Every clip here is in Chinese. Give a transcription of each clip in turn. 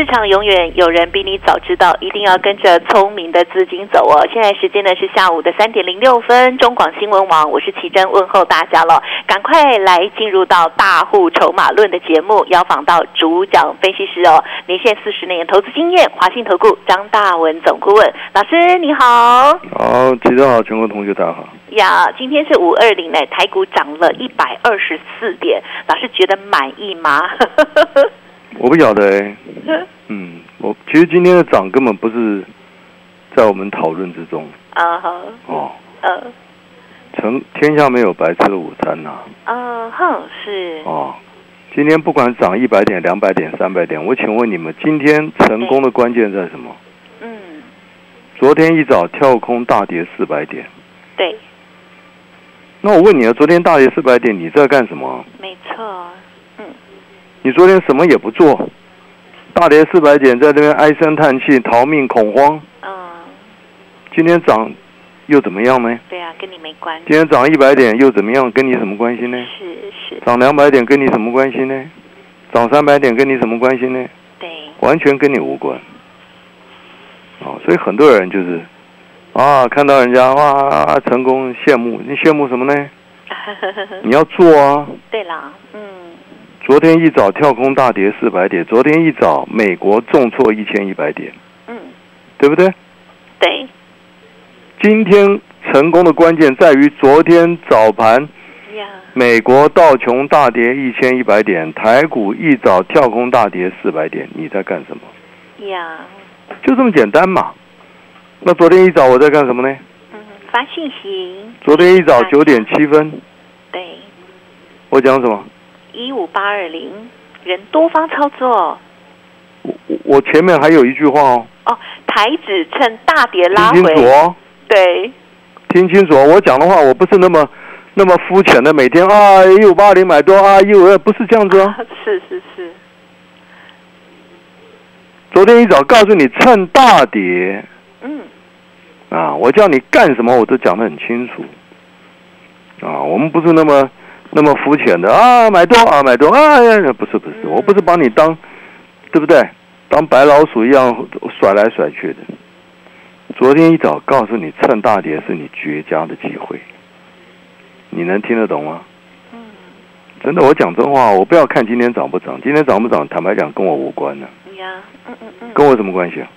市场永远有人比你早知道，一定要跟着聪明的资金走哦。现在时间呢是下午的三点零六分，中广新闻网，我是奇珍问候大家了，赶快来进入到大户筹码论的节目，邀访到主讲分析师哦，年限四十年投资经验，华信投顾张大文总顾问老师你好。好，奇珍好，全国同学大家好。呀，今天是五二零呢，台股涨了一百二十四点，老师觉得满意吗？我不晓得哎、嗯，我其实今天的涨根本不是在我们讨论之中啊哈，哦。呃，成天下没有白吃的午餐呐、嗯哼，是，哦。今天不管涨一百点、两百点、三百点，我请问你们，今天成功的关键在什么？嗯，昨天一早跳空大跌四百点，对，那我问你啊，昨天大跌四百点，你在干什么？没错，你昨天什么也不做，大跌四百点，在这边唉声叹气、逃命恐慌。嗯，今天涨又怎么样呢？对啊，跟你没关系，今天涨一百点又怎么样？跟你什么关系呢？是是，涨两百点跟你什么关系呢？涨三百点跟你什么关系呢？对，完全跟你无关。哦，所以很多人就是啊，看到人家哇成功羡慕，你羡慕什么呢？你要做啊！对啦，嗯，昨天一早跳空大跌四百点，昨天一早美国重挫一千一百点，嗯，对不对？对，今天成功的关键在于昨天早盘呀，美国道琼大跌一千一百点，台股一早跳空大跌四百点，你在干什么？呀，就这么简单嘛。那昨天一早我在干什么呢？嗯，发信息，昨天一早九点七分，对，我讲什么？一五八二零，人多方操作，我前面还有一句话哦，哦，台指趁大跌拉回。听清，楚哦，对，听清楚哦。我讲的话，我不是那么那么肤浅的，每天啊一五八零买多啊一五二，不是这样子哦。是是是，昨天一早告诉你趁大跌。嗯，啊，我叫你干什么我都讲得很清楚。啊，我们不是那么那么肤浅的啊，买多啊买多啊，呀不是不是，嗯我不是把你当对不对？当白老鼠一样甩来甩去的。昨天一早告诉你趁大跌是你绝佳的机会，你能听得懂吗？嗯，真的，我讲真话，我不要看今天涨不涨，今天涨不涨，坦白讲跟我无关呢、呀，嗯嗯嗯，跟我什么关系啊？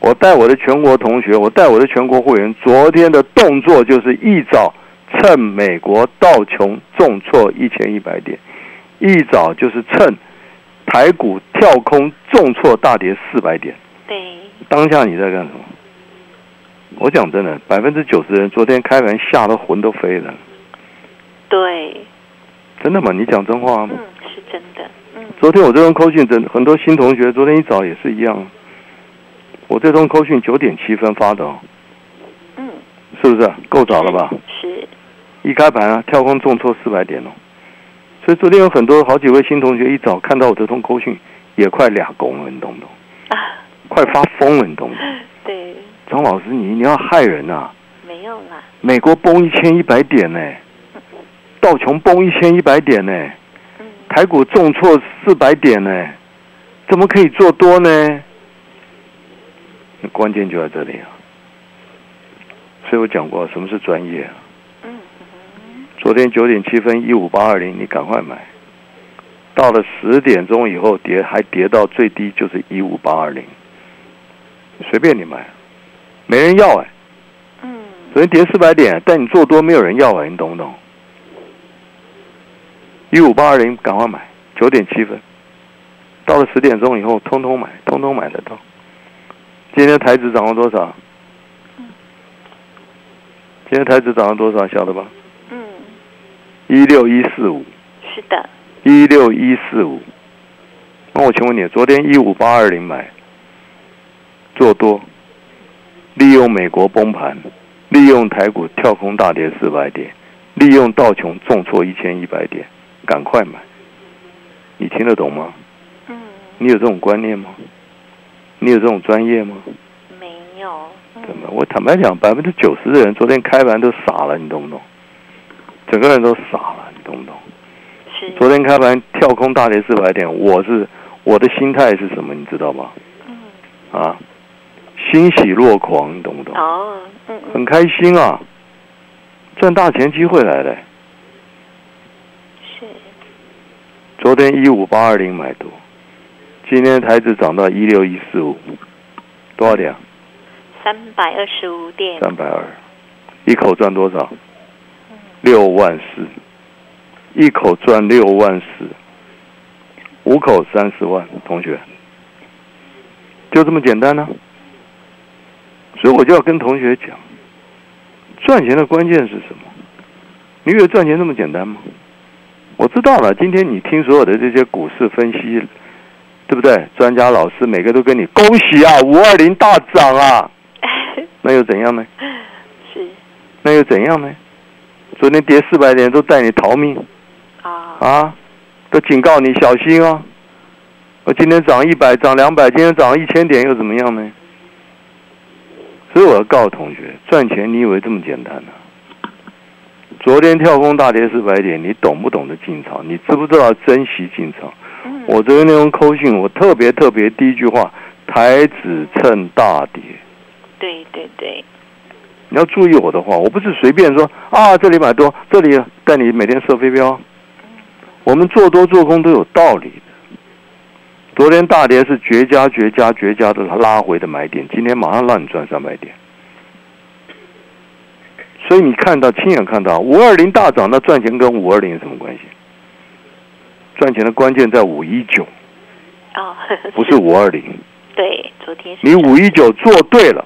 我带我的全国同学，我带我的全国会员，昨天的动作就是一早趁美国道琼重挫一千一百点，一早就是趁台股跳空重挫大跌四百点。对，当下你在干什么？我讲真的，百分之九十人昨天开盘吓得魂都飞了，对，真的吗？你讲真话吗？嗯，是真的，嗯，昨天我这通扣讯，真很多新同学昨天一早也是一样。我这通扣讯九点七分发的、哦，嗯，是不是够早了吧？是，一开盘啊，跳空重挫四百点哦。所以昨天有很多好几位新同学一早看到我这通口讯，也快俩拱了，你懂不懂？啊，快发疯了，你懂不懂？对，张老师，你你要害人啊！没有啦，美国崩一千一百点呢，道琼崩一千一百点呢，嗯，台股重挫四百点呢，怎么可以做多呢？那关键就在这里啊！所以我讲过，什么是专业啊？嗯昨天九点七分一五八二零，你赶快买。到了十点钟以后跌，还跌到最低就是一五八二零，随便你买，没人要哎、嗯，昨天跌四百点，但你做多没有人要哎、你懂不懂？一五八二零，赶快买，九点七分，到了十点钟以后，通通买，通通买得到。今天台指涨了多少？今天台指涨了多少？晓得吧？嗯，一六一四五，是的，一六一四五。那我请问你，昨天一五八二零买，做多，利用美国崩盘，利用台股跳空大跌四百点，利用道琼重挫一千一百点，赶快买。你听得懂吗？嗯，你有这种观念吗？你有这种专业吗？没有。嗯怎么？我坦白讲，百分之九十的人昨天开盘都傻了，你懂不懂？整个人都傻了，你懂不懂？是昨天开盘跳空大跌四百点，我是我的心态是什么？你知道吗？嗯啊，欣喜若狂，你懂不懂？哦嗯嗯很开心啊，赚大钱机会来了。是昨天一五八二零买多，今天台指涨到一六一四五，多少点啊？三百二十五点三百二，一口赚多少？六万四，一口赚六万四，五口三十万，同学，就这么简单呢、所以我就要跟同学讲，赚钱的关键是什么？你以为赚钱那么简单吗？我知道了，今天你听所有的这些股市分析，对不对？专家老师每个都跟你恭喜啊，五二零大涨啊，那又怎样呢？是那又怎样呢？昨天跌四百点都带你逃命啊啊，都警告你小心哦。我今天涨一百，涨两百，今天涨一千点又怎么样呢？所以我要告诉同学，赚钱你以为这么简单呢、昨天跳空大跌四百点，你懂不懂得进场？你知不知道珍惜进场？嗯我昨天那封扣信，我特别特别第一句话，台指趁大跌。对对对你要注意我的话，我不是随便说啊，这里买多，这里带你每天射飞镖。我们做多做空都有道理的。昨天大跌是绝佳、绝佳、绝佳的拉回的买点，今天马上让你赚三百点。所以你看到亲眼看到五二零大涨，那赚钱跟五二零有什么关系？赚钱的关键在五一九，哦 不是五二零。对昨天是你五一九做对了。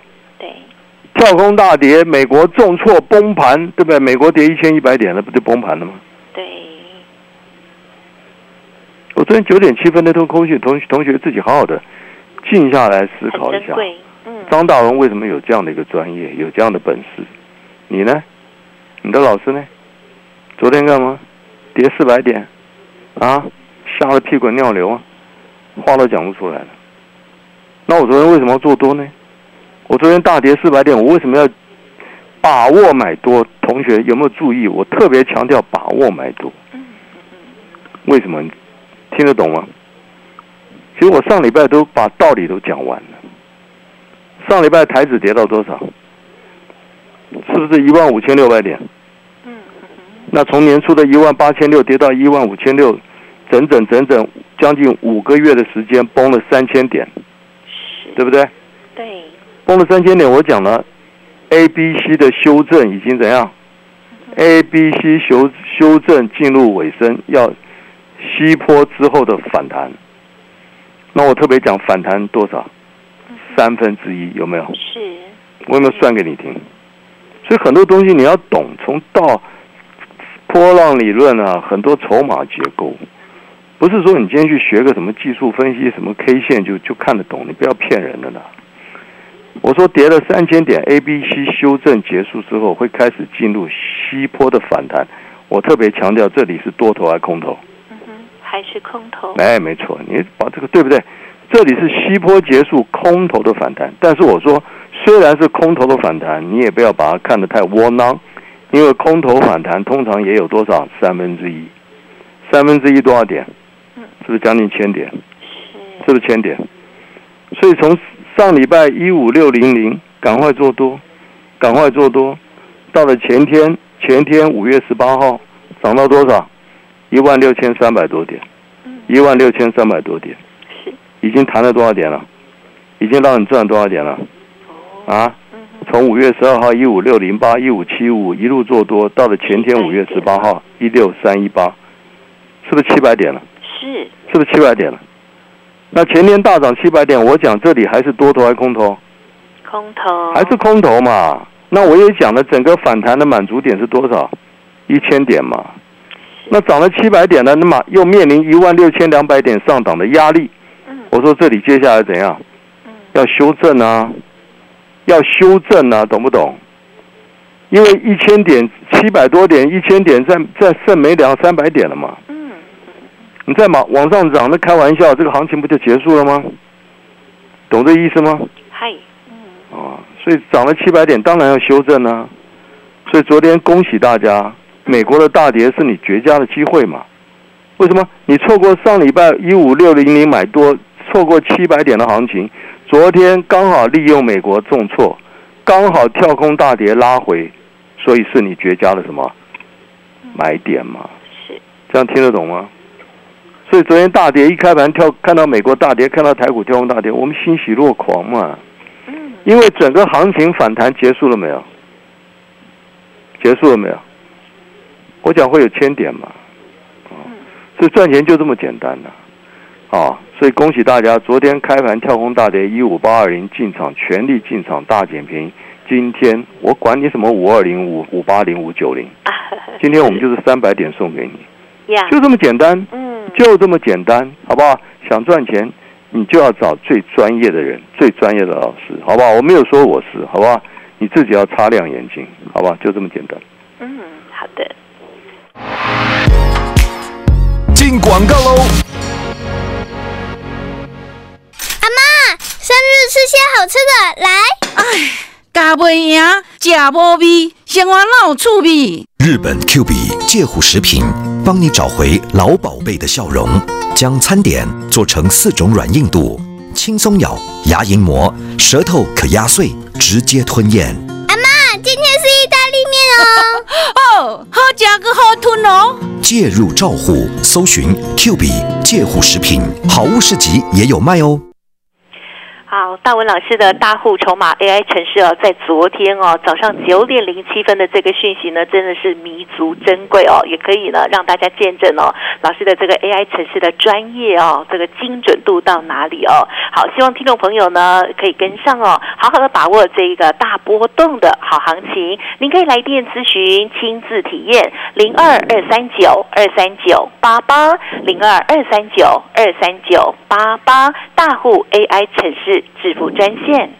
对跳空大跌，美国重挫崩盘，对不对？美国跌一千一百点了，不就崩盘了吗？对我昨天九点七分那通空讯，同同学自己好好的静下来思考一下。嗯张大文为什么有这样的一个专业，有这样的本事？你呢？你的老师呢？昨天干嘛？跌四百点，啊，吓得屁滚尿流啊，话都讲不出来了。那我昨天为什么要做多呢？我昨天大跌四百点，我为什么要把握买多？同学有没有注意？我特别强调把握买多。嗯为什么？你听得懂吗？其实我上礼拜都把道理都讲完了。上礼拜台指跌到多少？是不是一万五千六百点？嗯那从年初的一万八千六跌到一万五千六，整整整整将近五个月的时间崩了三千点，是对不对？对崩了三千点，我讲了，A、B、C 的修正已经怎样？A、B、C 修修正进入尾声，要西坡之后的反弹。那我特别讲反弹多少？三分之一有没有？是我有没有算给你听？所以很多东西你要懂，从到波浪理论啊，很多筹码结构，不是说你今天去学个什么技术分析、什么 K 线就就看得懂，你不要骗人的啦。我说跌了三千点，A、B、C 修正结束之后，会开始进入西坡的反弹。我特别强调，这里是多头还是空头？嗯哼还是空头哎，没错，你把这个对不对？这里是西坡结束空头的反弹，但是我说虽然是空头的反弹，你也不要把它看得太窝囊，因为空头反弹通常也有多少三分之一，三分之一多少点？嗯是不是将近千点？是是不是千点？所以从上礼拜一五六零零，赶快做多，赶快做多，到了前天，前天五月十八号涨到多少？一万六千三百多点，嗯一万六千三百多点，是已经谈了多少点了？已经让你赚多少点了？哦啊？从五月十二号一五六零八、一五七五一路做多，到了前天五月十八号一六三一八，是不是七百点了？是是不是七百点了？那前天大涨七百点，我讲这里还是多头还是空头？空头还是空头嘛？那我也讲了，整个反弹的满足点是多少？一千点嘛。那涨了七百点呢，那么又面临一万六千两百点上档的压力。嗯我说这里接下来怎样？嗯要修正啊，要修正啊，懂不懂？因为一千点七百多点，一千点再再剩没两三百点了嘛。嗯，你再往往上涨，那开玩笑，这个行情不就结束了吗？懂这意思吗？嗨，啊，所以涨了七百点，当然要修正啊。所以昨天恭喜大家，美国的大跌是你绝佳的机会嘛？为什么？你错过上礼拜一五六零零买多，错过七百点的行情，昨天刚好利用美国重挫，刚好跳空大跌拉回，所以是你绝佳的什么买点嘛？是，这样听得懂吗？所以昨天大跌一开盘跳，看到美国大跌，看到台股跳空大跌，我们欣喜若狂嘛。嗯，因为整个行情反弹结束了没有？结束了没有？我讲会有千点嘛，啊，所以赚钱就这么简单的，啊，所以恭喜大家，昨天开盘跳空大跌一五八二零进场，全力进场大减平。今天我管你什么五二零五五八零五九零，今天我们就是三百点送给你，呀，就这么简单，嗯，就这么简单，好不好？想赚钱，你就要找最专业的人，最专业的老师，好不好？我没有说我是，好不好？你自己要擦亮眼睛，好吧？就这么简单。嗯，好的。进广告喽！阿妈，生日吃些好吃的，来。加袂赢，食无味，生活哪有趣味？日本 Q B 介护食品帮你找回老宝贝的笑容，将餐点做成四种软硬度，轻松咬，牙龈磨，舌头可压碎，直接吞咽。阿妈，今天是意大利面哦。哦，好食个好吞哦。介入照护，搜寻 Q B 介护食品，好物市集也有卖哦。好，大文老师的大户筹码 AI 城市哦，在昨天哦早上九点零七分的这个讯息呢，真的是弥足珍贵哦，也可以呢让大家见证哦老师的这个 AI 城市的专业哦，这个精准度到哪里哦。好，希望听众朋友呢可以跟上哦，好好的把握这一个大波动的好行情。您可以来电咨询，亲自体验零二二三九二三九八八零二二三九二三九八八大户 AI 城市。致富专线。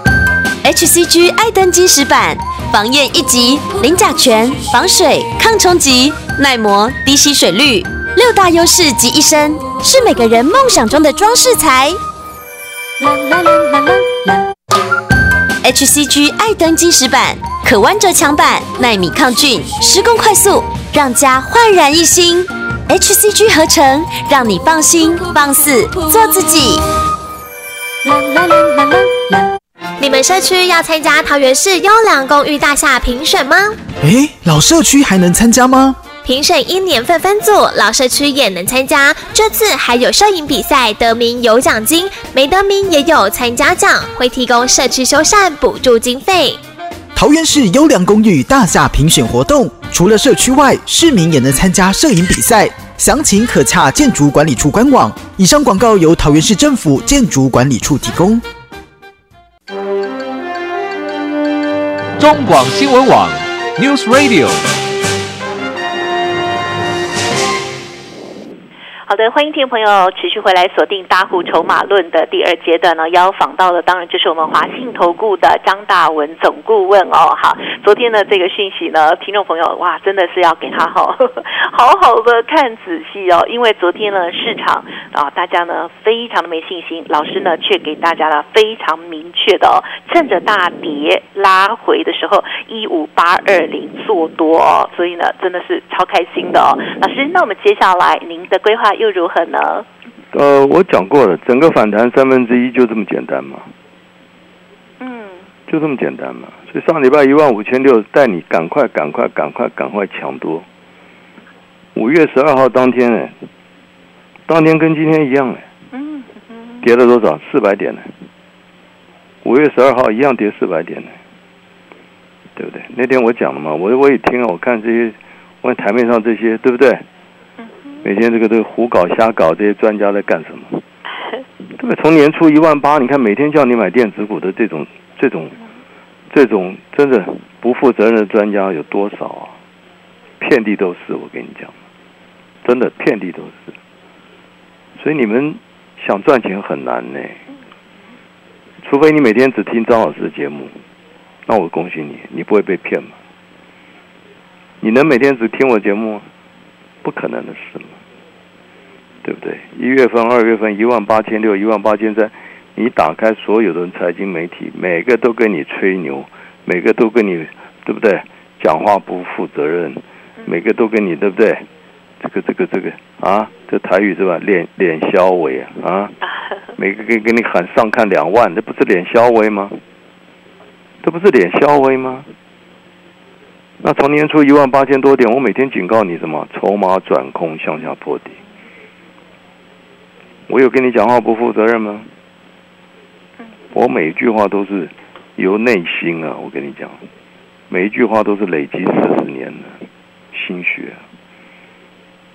HCG 爱登金石板，防焰一级，零甲醛，防水、抗冲击、耐磨、低吸水率，六大优势集一身，是每个人梦想中的装饰材。啦啦啦啦啦啦 HCG 爱登金石板，可弯折墙板，耐米抗菌，施工快速，让家焕然一新。HCG 合成，让你放心放肆做自己。啦啦啦啦啦啦。你们社区要参加桃园市优良公寓大厦评选吗？诶，老社区还能参加吗？评审因年份分组，老社区也能参加。这次还有摄影比赛，得名有奖金，没得名也有参加奖，会提供社区修缮补助经费。桃园市优良公寓大厦评选活动，除了社区外，市民也能参加摄影比赛。详情可洽建筑管理处官网。以上广告由桃园市政府建筑管理处提供。中广新闻网 News Radio。欢迎听众朋友持续回来锁定大户筹码论的第二阶段呢，邀访到的当然就是我们华信投顾的张大文总顾问哦。好，昨天的这个讯息呢，听众朋友哇，真的是要给他 好好好的看仔细哦，因为昨天呢市场啊，大家呢非常的没信心，老师呢却给大家了非常明确的哦，趁着大跌拉回的时候，一五八二零做多哦，所以呢真的是超开心的哦。老师，那我们接下来您的规划又如何呢？呃，我讲过了，整个反弹三分之一就这么简单嘛，嗯，就这么简单嘛。所以上礼拜一万五千六，带你赶快、赶快、赶快、赶快抢多。五月十二号当天呢，当天跟今天一样哎，嗯跌了多少？四百点呢。五月十二号一样跌四百点呢。对不对？那天我讲了嘛，我我也听了，我看这些，我看台面上这些，对不对？每天这个这个胡搞瞎搞，这些专家在干什么？对不对？从年初一万八，你看每天叫你买电子股的这种这种这种真的不负责任的专家有多少啊？遍地都是，我跟你讲，真的遍地都是。所以你们想赚钱很难呢，除非你每天只听张老师的节目，那我恭喜你，你不会被骗嘛？你能每天只听我节目吗？不可能的事嘛，对不对？一月份、二月份一万八千六、一万八千三，你打开所有的财经媒体，每个都跟你吹牛，每个都跟你，对不对？讲话不负责任，每个都跟你，对不对？这个、这个、这个啊，这台语是吧？脸脸消委啊啊！每个给给你喊上看两万，这不是脸消委吗？这不是脸消委吗？那从年初一万八千多点，我每天警告你什么？筹码转空向下破底。我有跟你讲话不负责任吗？我每一句话都是由内心啊，我跟你讲，每一句话都是累积四十年的心血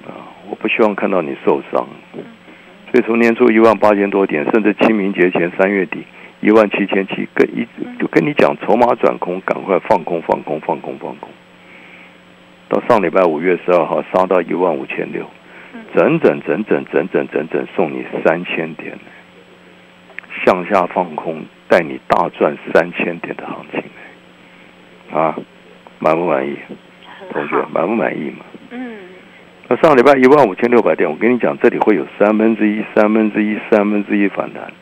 啊！我不希望看到你受伤，所以从年初一万八千多点，甚至清明节前三月底。一万七千七，跟一就跟你讲，筹码转空，赶快放空，放空，放空，放空。到上礼拜五月十二号杀到一万五千六，整整整整整整整整送你三千点，向下放空，带你大赚三千点的行情，啊，满不满意？同学，满不满意嘛？嗯。那上礼拜一万五千六百点，我跟你讲，这里会有三分之一、三分之一、三分之一反弹。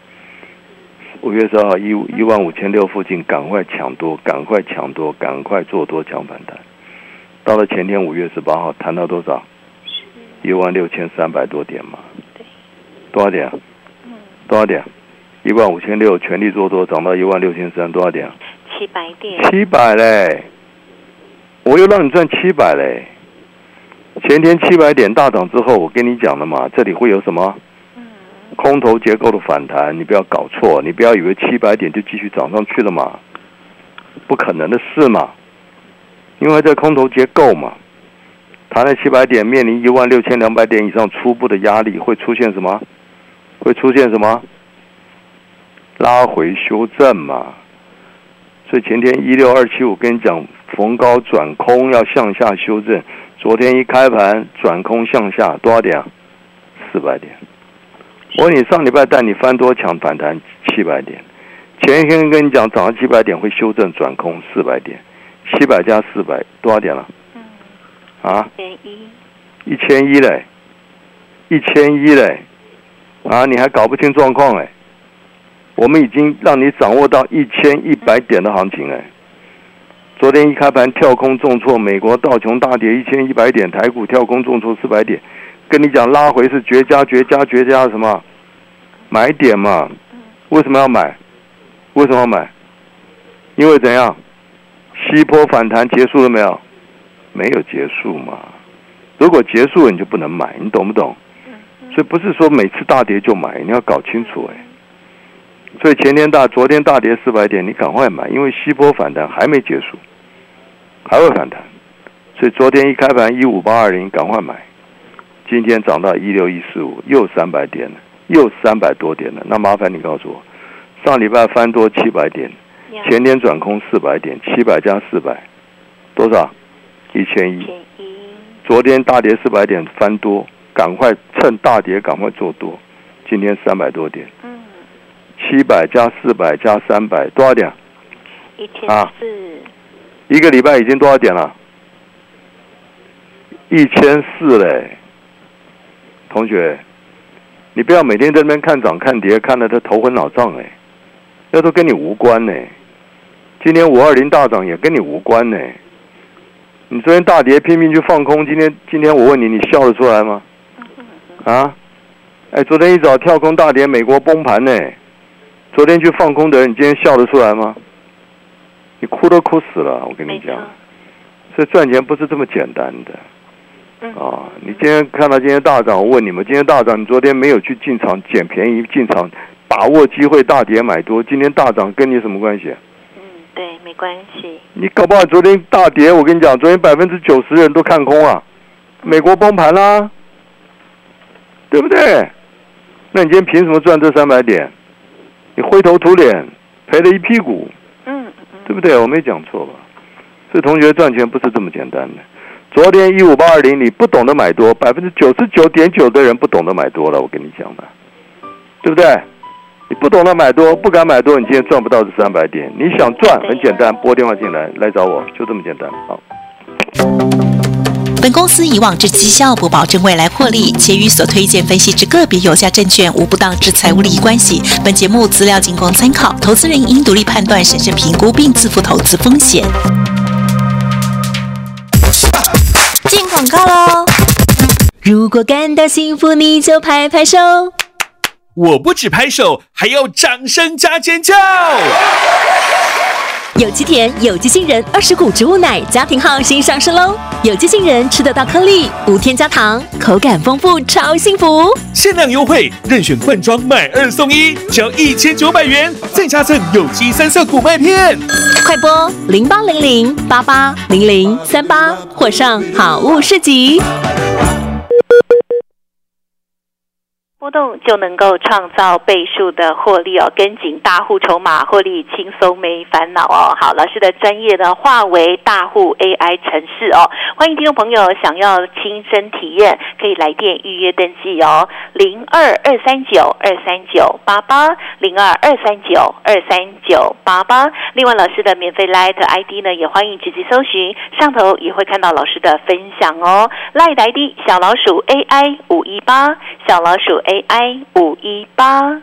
五月十二号一一万五千六附近，赶快抢多，赶快抢多，赶快做多抢反弹。到了前天五月十八号，谈到多少？一万六千三百多点嘛。多少点？多少点？一万五千六，全力做多，涨到一万六千三，多少点？七百点。七百嘞！我又让你赚七百嘞！前天七百点大涨之后，我跟你讲了嘛，这里会有什么？空头结构的反弹，你不要搞错，你不要以为七百点就继续涨上去了嘛，不可能的事嘛，因为这空头结构嘛，弹了七百点，面临一万六千两百点以上初步的压力，会出现什么？会出现什么？拉回修正嘛。所以前天一六二七五跟你讲，逢高转空要向下修正，昨天一开盘转空向下多少点？四百点。我你上礼拜带你翻多抢反弹七百点，前一天跟你讲涨了七百点会修正转空四百点，七百加四百多少点了？嗯，啊，一千一，一千一嘞，一千一嘞，啊，你还搞不清状况哎？我们已经让你掌握到一千一百点的行情哎。昨天一开盘跳空重挫，美国道琼大跌一千一百点，台股跳空重挫四百点。跟你讲，拉回是绝佳、绝佳、绝佳什么买点嘛？为什么要买？为什么要买？因为怎样？西坡反弹结束了没有？没有结束嘛。如果结束了，你就不能买，你懂不懂？所以不是说每次大跌就买，你要搞清楚哎。所以前天大、昨天大跌四百点，你赶快买，因为西坡反弹还没结束，还会反弹。所以昨天一开盘一五八二零，赶快买。今天涨到一六一四五，又三百点了，又三百多点了。那麻烦你告诉我，上礼拜翻多七百点，前天转空四百点，七百加四百，多少？一千一。昨天大跌四百点翻多，赶快趁大跌赶快做多。今天三百多点。嗯。七百加四百加三百，多少点？一千四。一个礼拜已经多少点了？一千四嘞。同学，你不要每天在那边看涨看跌，看得他头昏脑胀哎，那都跟你无关呢。今天五二零大涨也跟你无关呢。你昨天大跌拼命去放空，今天今天我问你，你笑得出来吗？啊？哎，昨天一早跳空大跌，美国崩盘呢。昨天去放空的人，你今天笑得出来吗？你哭都哭死了，我跟你讲。所以赚钱不是这么简单的。啊！你今天看到今天大涨，我问你们：今天大涨，你昨天没有去进场捡便宜，进场把握机会大跌买多？今天大涨跟你什么关系？嗯，对，没关系。你搞不好昨天大跌，我跟你讲，昨天百分之九十人都看空啊，美国崩盘啦，对不对？那你今天凭什么赚这三百点？你灰头土脸，赔了一屁股，嗯嗯，对不对？我没讲错吧？所以同学赚钱不是这么简单的。昨天一五八二零，你不懂得买多，百分之九十九点九的人不懂得买多了，我跟你讲的，对不对？你不懂得买多，不敢买多，你今天赚不到这三百点。你想赚很简单，拨电话进来来找我，就这么简单。好。本公司以往之绩效不保证未来获利，且与所推荐分析之个别有价证券无不当之财务利益关系。本节目资料仅供参考，投资人应独立判断、审慎评估并自负投资风险。广告喽！如果感到幸福，你就拍拍手。我不止拍手，还要掌声加尖叫！有机甜，有机杏仁，二十谷植物奶，家庭号新上市喽！有机杏仁吃得到颗粒，无添加糖，口感丰富，超幸福！限量优惠，任选罐装买二送一，只要一千九百元，再加赠有机三色谷麦片。快播零八零零八八零零三八，或上好物市集。波动就能够创造倍数的获利哦，跟紧大户筹码获利轻松没烦恼哦。好，老师的专业呢化为大户 AI 城市哦，欢迎听众朋友想要亲身体验，可以来电预约登记哦，零二二三九二三九八八零二二三九二三九八八。另外，老师的免费 Light ID 呢，也欢迎直接搜寻，上头也会看到老师的分享哦。Light ID 小老鼠 AI 五一八，小老鼠 A。AI 五一八。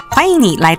欢迎你来。